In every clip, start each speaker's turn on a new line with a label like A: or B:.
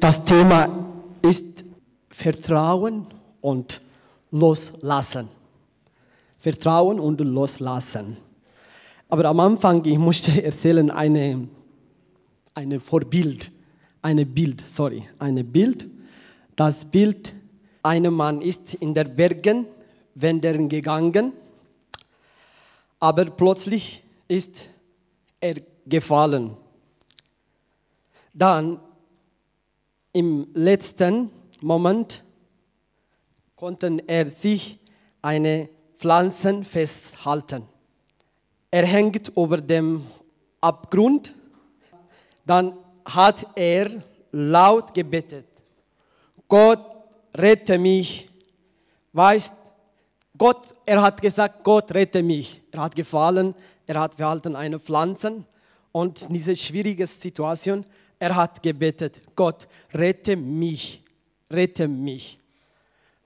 A: Das Thema ist Vertrauen und Loslassen. Vertrauen und Loslassen. Aber am Anfang, ich musste erzählen, eine, eine Vorbild, eine Bild, sorry, eine Bild. Das Bild, ein Mann ist in der Bergen wandern gegangen, aber plötzlich ist er gefallen. Dann im letzten Moment konnte er sich eine Pflanze festhalten. Er hängt über dem Abgrund. Dann hat er laut gebetet. Gott, rette mich. Weißt, Gott, er hat gesagt, Gott, rette mich. Er hat gefallen, er hat verhalten eine Pflanze und in dieser schwierigen Situation, er hat gebetet, Gott, rette mich, rette mich.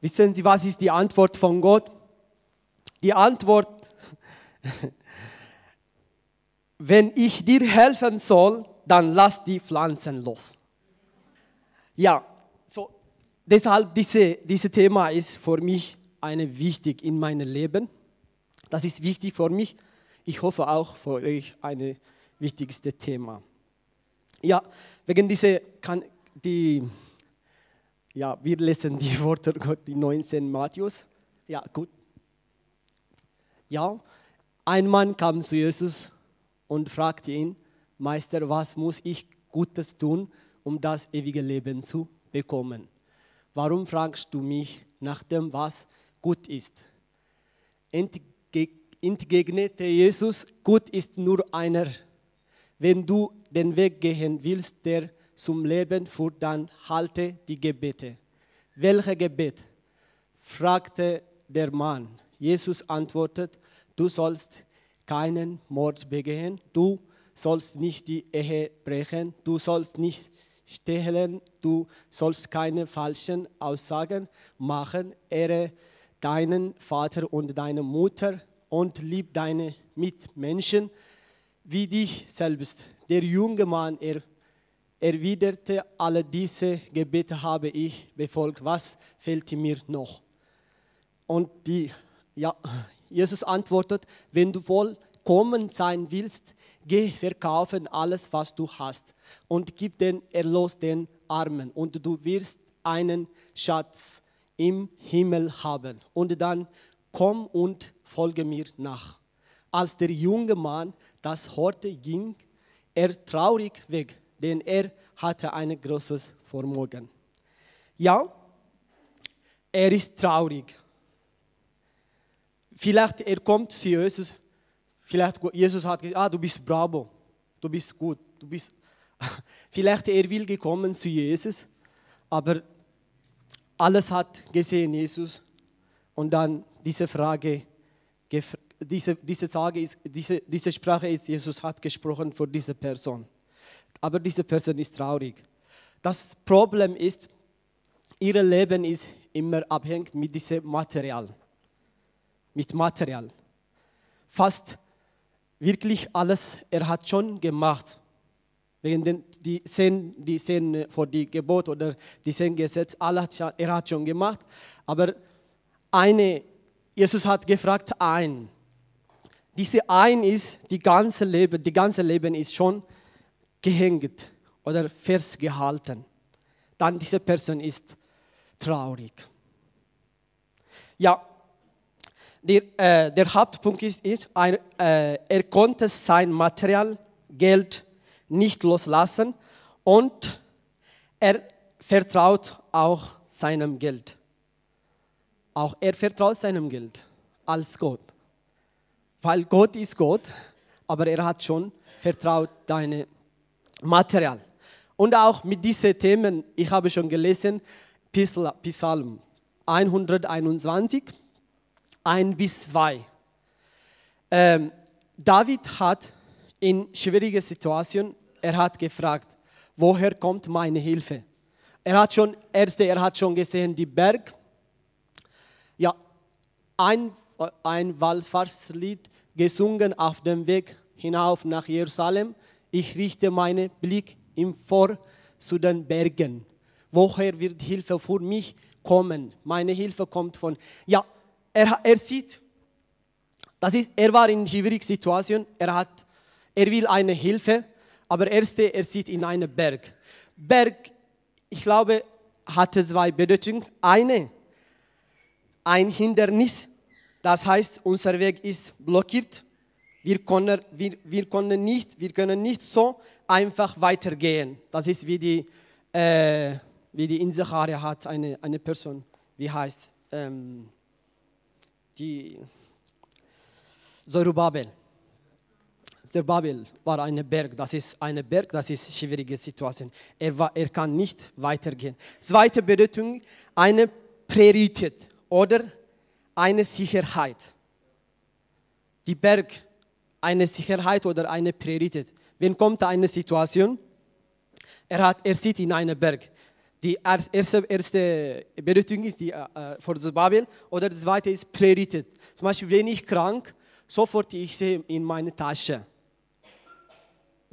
A: Wissen Sie, was ist die Antwort von Gott? Die Antwort, wenn ich dir helfen soll, dann lass die Pflanzen los. Ja, so, deshalb diese, dieses Thema ist für mich eine wichtig in meinem Leben. Das ist wichtig für mich. Ich hoffe auch für euch ein wichtigstes Thema. Ja, wegen dieser, kann die, ja, wir lesen die Worte, die 19 Matthäus. Ja, gut. Ja, ein Mann kam zu Jesus und fragte ihn, Meister, was muss ich Gutes tun, um das ewige Leben zu bekommen? Warum fragst du mich nach dem, was gut ist? Entgegnete Jesus, gut ist nur einer. Wenn du den Weg gehen willst, der zum Leben führt, dann halte die Gebete. Welche Gebet? fragte der Mann. Jesus antwortet, du sollst keinen Mord begehen, du sollst nicht die Ehe brechen, du sollst nicht stehlen, du sollst keine falschen Aussagen machen, ehre deinen Vater und deine Mutter und lieb deine Mitmenschen wie dich selbst. Der junge Mann er, erwiderte, alle diese Gebete habe ich befolgt, was fehlt mir noch? Und die, ja, Jesus antwortet, wenn du vollkommen sein willst, geh verkaufen alles, was du hast und gib den Erlös den Armen und du wirst einen Schatz im Himmel haben. Und dann komm und folge mir nach. Als der junge Mann das hörte, ging er traurig weg, denn er hatte ein großes Vermögen. Ja, er ist traurig. Vielleicht er kommt zu Jesus, vielleicht Jesus hat gesagt, ah, du bist bravo, du bist gut, du bist. Vielleicht er will gekommen zu Jesus, aber alles hat gesehen Jesus und dann diese Frage, diese, diese, Sage ist, diese, diese Sprache ist, Jesus hat gesprochen für diese Person. Aber diese Person ist traurig. Das Problem ist, ihr Leben ist immer abhängig mit diesem Material mit Material. Fast wirklich alles, er hat schon gemacht. Wegen den, die zehn, die zehn vor die Gebot oder die zehn Gesetze, hat, er hat schon gemacht. Aber eine, Jesus hat gefragt, ein. Diese ein ist, die ganze Leben, die ganze Leben ist schon gehängt oder festgehalten. Dann diese Person ist traurig. Ja, der, äh, der Hauptpunkt ist, ist ein, äh, er konnte sein Material, Geld nicht loslassen und er vertraut auch seinem Geld. Auch er vertraut seinem Geld als Gott. Weil Gott ist Gott, aber er hat schon vertraut deine Material. Und auch mit diesen Themen, ich habe schon gelesen, Psalm 121, 1 bis 2. Ähm, David hat in schwierigen Situationen, er hat gefragt, woher kommt meine Hilfe? Er hat schon, erste, er hat schon gesehen, die Berg. Ja, ein, ein Wallfahrtslied gesungen auf dem Weg hinauf nach Jerusalem. Ich richte meinen Blick im Vor zu den Bergen. woher wird Hilfe für mich kommen? Meine Hilfe kommt von, ja, er, er sieht, das ist, er war in einer schwierigen Situation, er, hat, er will eine Hilfe, aber erste, er sieht in einen Berg. Berg, ich glaube, hatte zwei Bedeutungen. Eine, ein Hindernis, das heißt, unser Weg ist blockiert. Wir können, wir, wir, können nicht, wir können nicht so einfach weitergehen. Das ist wie die, äh, wie die Insachare hat, eine, eine Person, wie heißt, ähm, die Zorobabel. Zerbabel war ein Berg, das ist ein Berg, das ist eine schwierige Situation. Er, war, er kann nicht weitergehen. Zweite Bedeutung, eine Priorität oder eine Sicherheit. Die Berg, eine Sicherheit oder eine Priorität. Wenn kommt eine Situation, er, hat, er sieht in einen Berg. Die erste, erste Bedeutung ist die äh, für Babel oder das zweite ist Priorität. Zum Beispiel, wenn ich krank, sofort ich sehe in meine Tasche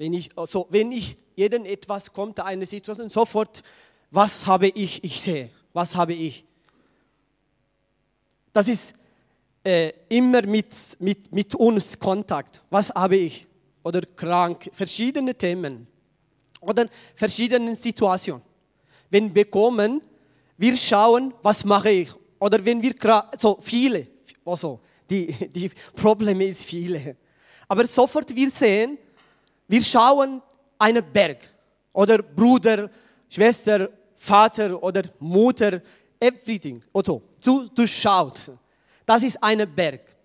A: wenn ich, also, wenn ich jeden etwas kommt, eine Situation, sofort, was habe ich, ich sehe, was habe ich. Das ist äh, immer mit, mit, mit uns Kontakt. Was habe ich? Oder krank, verschiedene Themen oder verschiedene Situationen. Wenn wir bekommen, wir schauen, was mache ich. Oder wenn wir, so viele, also die, die Probleme ist viele. Aber sofort wir sehen, wir schauen einen Berg oder Bruder, Schwester, Vater oder Mutter, everything. Otto, du, du schaust. Das ist ein Berg.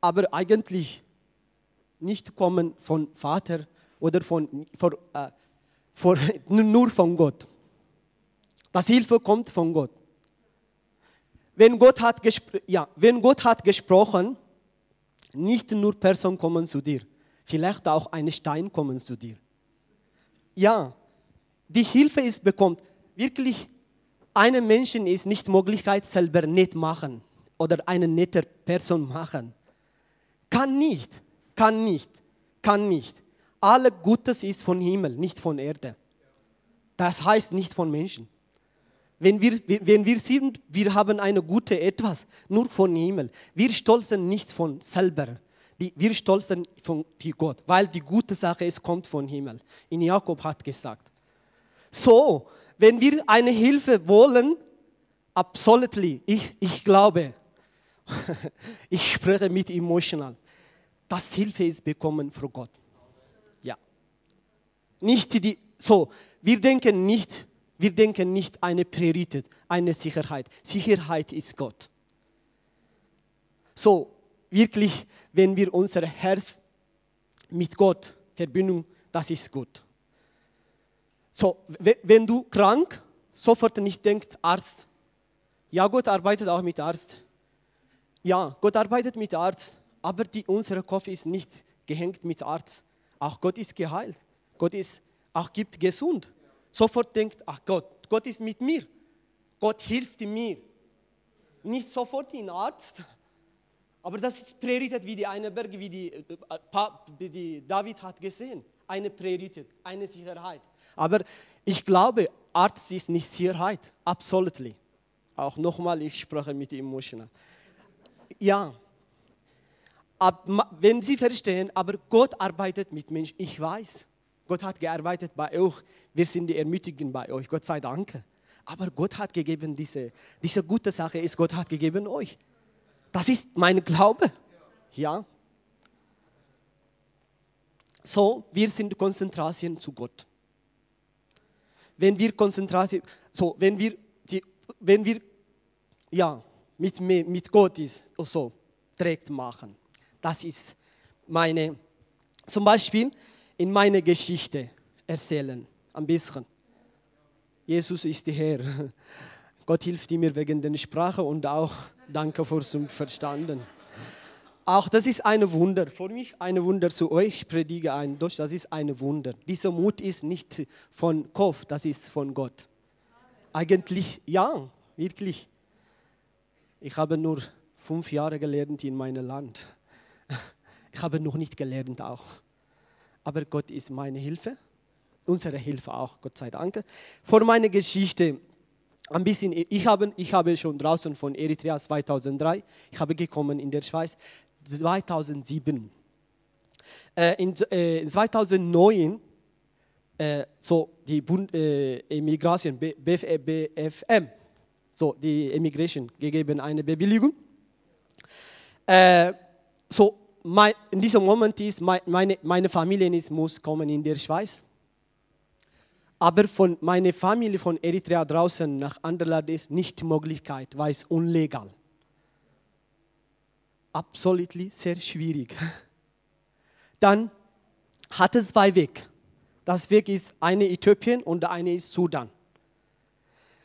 A: Aber eigentlich nicht kommen von Vater oder von, von, äh, von, nur von Gott. Das Hilfe kommt von Gott. Wenn Gott hat, ja, wenn Gott hat gesprochen, nicht nur Personen kommen zu dir. Vielleicht auch ein Stein kommen zu dir. Ja, die Hilfe ist bekommt. Wirklich, einem Menschen ist nicht Möglichkeit selber nicht machen oder eine nette Person machen. Kann nicht, kann nicht, kann nicht. Alle Gutes ist von Himmel, nicht von Erde. Das heißt nicht von Menschen. Wenn wir, wenn wir sind, wir haben eine gute etwas, nur von Himmel. Wir stolzen nicht von selber die, wir stolzen von Gott, weil die gute Sache ist, kommt von Himmel. In Jakob hat gesagt. So, wenn wir eine Hilfe wollen, absolutely, ich, ich glaube, ich spreche mit emotional, dass Hilfe ist bekommen von Gott. Ja. Nicht die, so, wir denken nicht, wir denken nicht eine Priorität, eine Sicherheit. Sicherheit ist Gott. So, wirklich, wenn wir unser Herz mit Gott verbinden, das ist gut. So, wenn du krank, sofort nicht denkst, Arzt. Ja, Gott arbeitet auch mit Arzt. Ja, Gott arbeitet mit Arzt, aber die, unser Kopf ist nicht gehängt mit Arzt. Auch Gott ist geheilt. Gott ist auch gibt gesund. Sofort denkt, ach Gott, Gott ist mit mir. Gott hilft mir. Nicht sofort in Arzt, aber das ist Priorität, wie die eine Berge, wie die, äh, wie die David hat gesehen. Eine Priorität, eine Sicherheit. Aber ich glaube, Arzt ist nicht Sicherheit. Absolutely. Auch nochmal, ich spreche mit emotional. Ja. Ab, wenn Sie verstehen, aber Gott arbeitet mit Menschen. Ich weiß, Gott hat gearbeitet bei euch. Wir sind die Ermutigen bei euch. Gott sei Dank. Aber Gott hat gegeben, diese, diese gute Sache ist, Gott hat gegeben euch. Das ist mein Glaube. Ja. So, wir sind Konzentration zu Gott. Wenn wir Konzentration, so, wenn wir, die, wenn wir, ja, mit, mit Gott ist, so, direkt machen. Das ist meine, zum Beispiel in meiner Geschichte erzählen, ein bisschen. Jesus ist der Herr. Gott hilft mir wegen der Sprache und auch danke fürs Verstanden. Auch das ist ein Wunder. Für mich ein Wunder zu euch predige ein Deutsch. Das ist ein Wunder. Dieser Mut ist nicht von Kopf, das ist von Gott. Eigentlich ja, wirklich. Ich habe nur fünf Jahre gelernt in meinem Land. Ich habe noch nicht gelernt auch. Aber Gott ist meine Hilfe unsere Hilfe auch, Gott sei Dank. Vor meiner Geschichte ein bisschen, ich habe, ich habe schon draußen von Eritrea 2003, ich habe gekommen in der Schweiz 2007. Äh, in, äh, 2009 äh, so die Bund, äh, Immigration, BFM, so die Immigration gegeben eine Bewilligung. Äh, so mein, in diesem Moment ist meine, meine Familie ist, muss kommen in der Schweiz. Aber von meiner Familie von Eritrea draußen nach Anderland ist nicht Möglichkeit, weil es unlegal. Absolut sehr schwierig. Dann hat es zwei Wege. Das Weg ist eine Äthiopien und eine ist Sudan.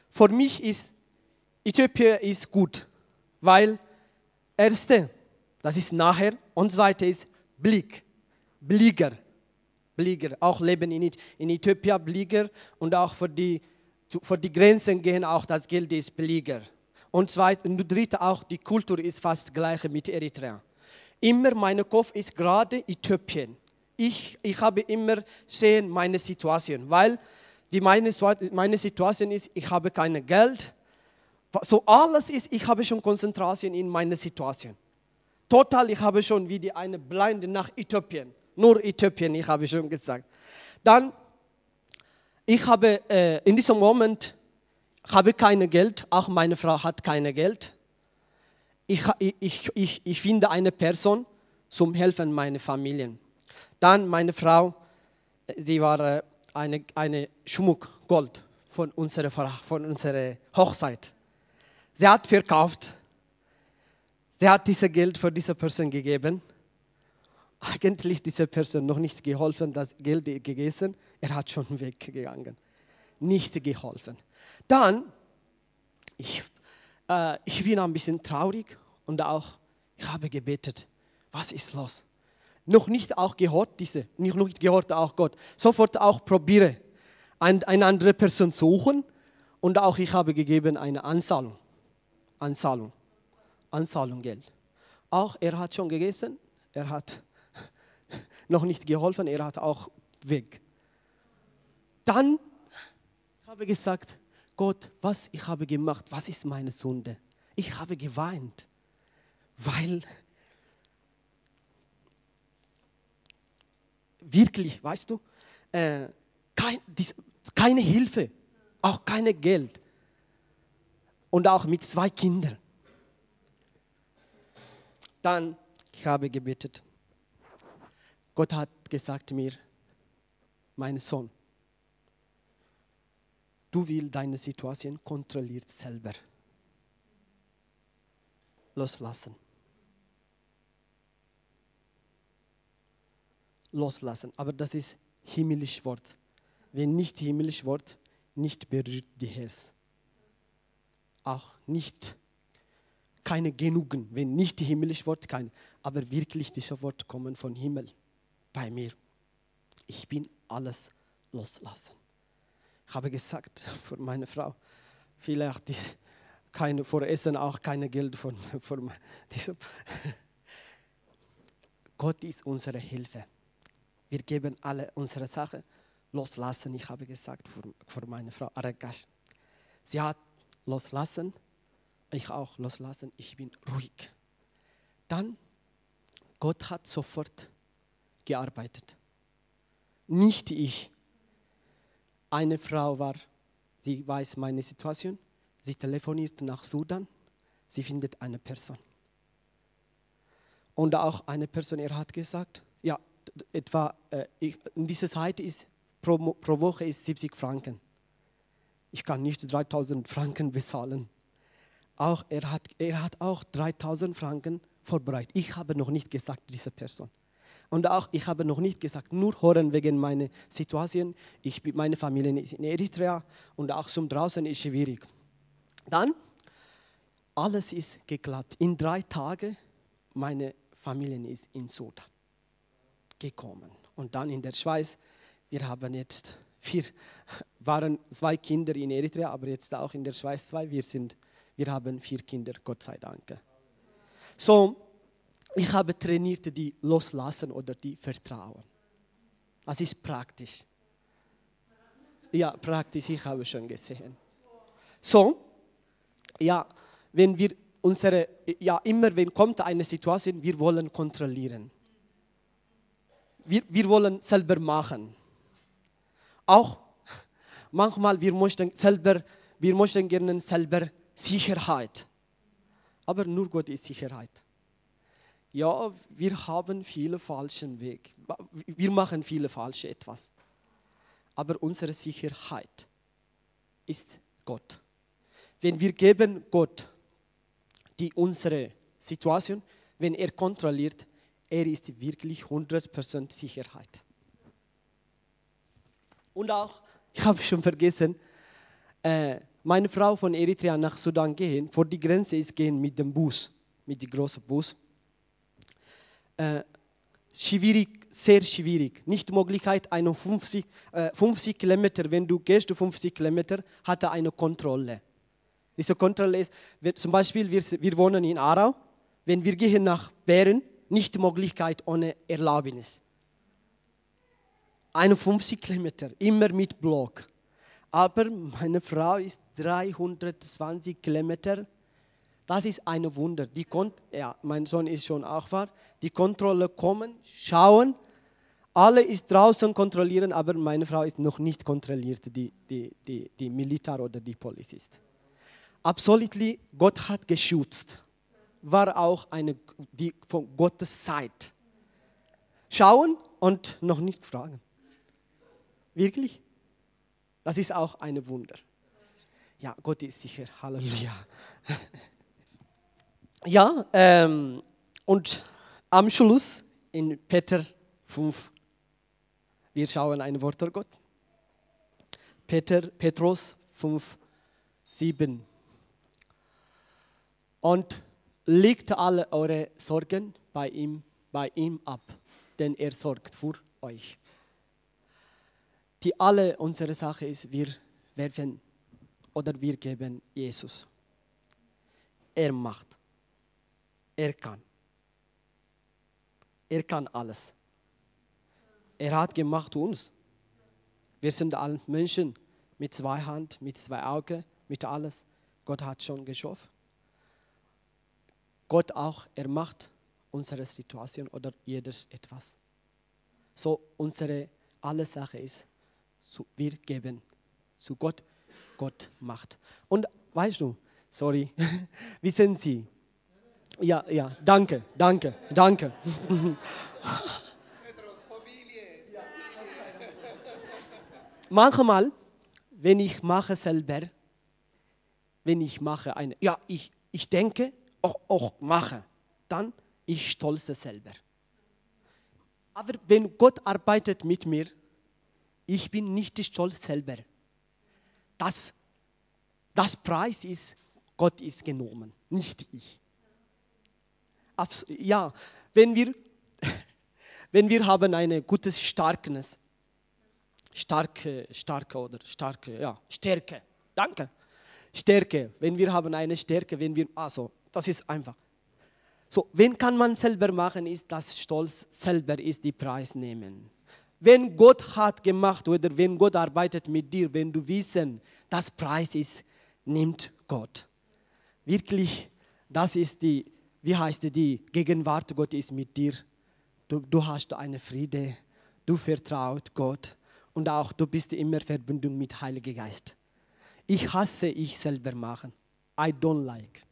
A: Für mich ist Äthiopien ist gut, weil erste, das ist nachher und zweite ist Blick, Blieger, Blieger, auch leben in, in Äthiopien Blieger und auch für die, für die Grenzen gehen auch das Geld ist Blieger. Und zweite und dritte auch die Kultur ist fast gleich mit Eritrea. Immer mein Kopf ist gerade Äthiopien ich, ich habe immer sehen meine Situation, weil die meine, meine Situation ist, ich habe kein Geld. So alles ist, ich habe schon Konzentration in meiner Situation. Total, ich habe schon wie die eine Blinde nach Äthiopien. Nur Äthiopien, ich habe schon gesagt. Dann, ich habe äh, in diesem Moment habe kein Geld, auch meine Frau hat kein Geld. Ich, ich, ich, ich finde eine Person zum Helfen meiner Familien. Dann meine Frau, sie war äh, eine, eine Schmuck, Gold von unserer, von unserer Hochzeit. Sie hat verkauft. Sie hat dieses Geld für diese Person gegeben. Eigentlich diese Person noch nicht geholfen, das Geld gegessen. Er hat schon weggegangen. Nicht geholfen. Dann, ich, äh, ich bin ein bisschen traurig und auch, ich habe gebetet. Was ist los? noch nicht auch gehört, diese, noch nicht gehört auch Gott. Sofort auch probiere, ein, eine andere Person suchen und auch ich habe gegeben eine Anzahlung. Anzahlung. Anzahlung Geld. Auch er hat schon gegessen, er hat noch nicht geholfen, er hat auch weg. Dann habe ich gesagt, Gott, was ich habe gemacht, was ist meine Sünde? Ich habe geweint, weil wirklich, weißt du, äh, kein, dies, keine Hilfe, auch keine Geld. Und auch mit zwei Kindern. Dann, ich habe gebetet. Gott hat gesagt mir, mein Sohn, du willst deine Situation kontrolliert selber loslassen. loslassen. Aber das ist himmlisch Wort. Wenn nicht himmlisch Wort, nicht berührt die Herz. Auch nicht keine Genügen, wenn nicht himmlisch Wort, kein. Aber wirklich diese Wort kommen von Himmel bei mir. Ich bin alles loslassen. Ich habe gesagt für meine Frau, vielleicht keine, vor Essen auch keine Geld von, von diesem. Gott ist unsere Hilfe. Wir geben alle unsere Sachen loslassen. Ich habe gesagt für, für meine Frau Aragash. Sie hat loslassen, ich auch loslassen. Ich bin ruhig. Dann, Gott hat sofort gearbeitet. Nicht ich. Eine Frau war, sie weiß meine Situation. Sie telefoniert nach Sudan. Sie findet eine Person. Und auch eine Person, er hat gesagt, ja, etwa, äh, ich, in dieser Zeit ist pro, pro Woche ist 70 Franken. Ich kann nicht 3000 Franken bezahlen. Auch, er, hat, er hat auch 3000 Franken vorbereitet. Ich habe noch nicht gesagt, diese Person. Und auch, ich habe noch nicht gesagt, nur hören wegen meiner Situation. Ich, meine Familie ist in Eritrea und auch zum Draußen ist schwierig. Dann, alles ist geklappt. In drei Tagen, meine Familie ist in Sudan gekommen. Und dann in der Schweiz, wir haben jetzt vier, waren zwei Kinder in Eritrea, aber jetzt auch in der Schweiz zwei. Wir, sind, wir haben vier Kinder, Gott sei Dank. So, ich habe trainiert die Loslassen oder die Vertrauen. Das ist praktisch. Ja, praktisch, ich habe schon gesehen. So, ja, wenn wir unsere, ja, immer wenn kommt eine Situation, wir wollen kontrollieren. Wir, wir wollen selber machen. Auch manchmal, wir möchten selber, wir möchten gerne selber Sicherheit. Aber nur Gott ist Sicherheit. Ja, wir haben viele falschen Weg. Wir machen viele falsche etwas. Aber unsere Sicherheit ist Gott. Wenn wir geben Gott die unsere Situation, wenn er kontrolliert, er ist wirklich 100% Sicherheit. Und auch, ich habe schon vergessen, äh, meine Frau von Eritrea nach Sudan gehen, vor die Grenze ist gehen mit dem Bus, mit dem großen Bus. Äh, schwierig, sehr schwierig. Nicht Möglichkeit, eine 50, äh, 50 Kilometer, wenn du gehst 50 Kilometer, hat er eine Kontrolle. Diese Kontrolle ist, zum Beispiel, wir, wir wohnen in Aarau, wenn wir gehen nach Bären, nicht Möglichkeit ohne Erlaubnis. 51 Kilometer, immer mit Block. Aber meine Frau ist 320 Kilometer. Das ist ein Wunder. Die Kon ja, mein Sohn ist schon auch wahr. Die Kontrolle kommen, schauen. Alle ist draußen kontrollieren, aber meine Frau ist noch nicht kontrolliert, die, die, die, die Militär oder die Polizist. Absolutely, Gott hat geschützt. War auch eine die von Gottes Zeit. Schauen und noch nicht fragen. Wirklich? Das ist auch ein Wunder. Ja, Gott ist sicher. Halleluja. Ja, ähm, und am Schluss in Peter 5, wir schauen ein Wort der Gott. Peter, Petrus 5, 7. Und legt alle eure Sorgen bei ihm, bei ihm ab, denn er sorgt für euch die alle unsere Sache ist, wir werfen oder wir geben Jesus. Er macht. Er kann. Er kann alles. Er hat gemacht uns. Wir sind alle Menschen mit zwei Hand, mit zwei Augen, mit alles. Gott hat schon geschaffen. Gott auch, er macht unsere Situation oder jedes etwas. So unsere alle Sache ist, wir geben zu Gott, Gott macht. Und weißt du, sorry, wie sind Sie? Ja, ja, danke, danke, danke. Manchmal, wenn ich mache selber, wenn ich mache eine, ja, ich, ich denke, auch, auch mache, dann ich stolze selber. Aber wenn Gott arbeitet mit mir, ich bin nicht stolz selber. Das, das Preis ist, Gott ist genommen, nicht ich. Ja, wenn wir, wenn wir haben eine gutes Starkness, starke, starke oder starke, ja, Stärke, danke, Stärke, wenn wir haben eine Stärke, wenn wir, also, das ist einfach. So, wenn kann man selber machen, ist das Stolz selber ist die Preis nehmen. Wenn Gott hat gemacht oder wenn Gott arbeitet mit dir, wenn du wissen, das Preis ist, nimmt Gott. Wirklich, das ist die, wie heißt die, Gegenwart Gott ist mit dir. Du, du hast eine Friede, du vertraut Gott und auch du bist immer verbunden mit Heiligen Geist. Ich hasse ich selber machen. I don't like.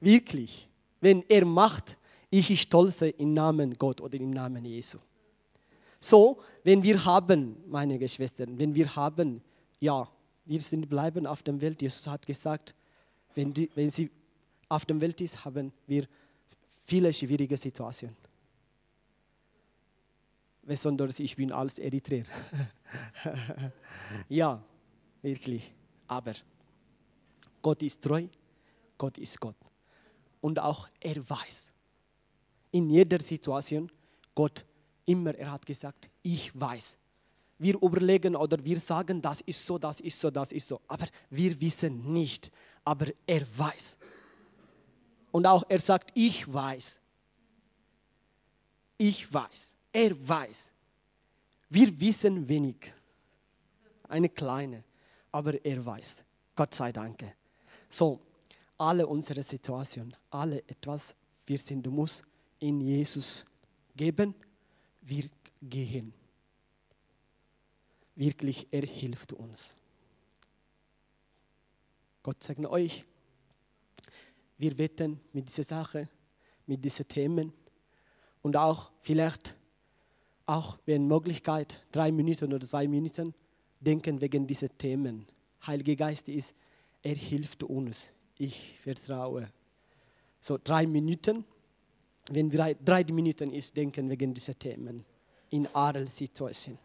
A: Wirklich. Wenn er macht, ich stolze im Namen Gott oder im Namen Jesu. So, wenn wir haben, meine Geschwister, wenn wir haben, ja, wir sind bleiben auf der Welt. Jesus hat gesagt, wenn, die, wenn sie auf der Welt ist, haben wir viele schwierige Situationen. Besonders ich bin als Eritreer. ja, wirklich. Aber Gott ist treu, Gott ist Gott. Und auch er weiß, in jeder Situation, Gott immer, er hat gesagt, ich weiß. Wir überlegen oder wir sagen, das ist so, das ist so, das ist so. Aber wir wissen nicht. Aber er weiß. Und auch er sagt, ich weiß. Ich weiß. Er weiß. Wir wissen wenig. eine kleine, aber er weiß. Gott sei Dank. So, alle unsere Situationen, alle etwas, wir sind, du musst in Jesus geben, wir gehen. Wirklich, er hilft uns. Gott segne euch. Wir wetten mit dieser Sache, mit diesen Themen und auch vielleicht, auch wenn Möglichkeit, drei Minuten oder zwei Minuten, denken wegen dieser Themen. Heilige Geist ist, er hilft uns. Ich vertraue. So drei Minuten, wenn wir drei Minuten ist, denken wegen dieser Themen in aller Situation.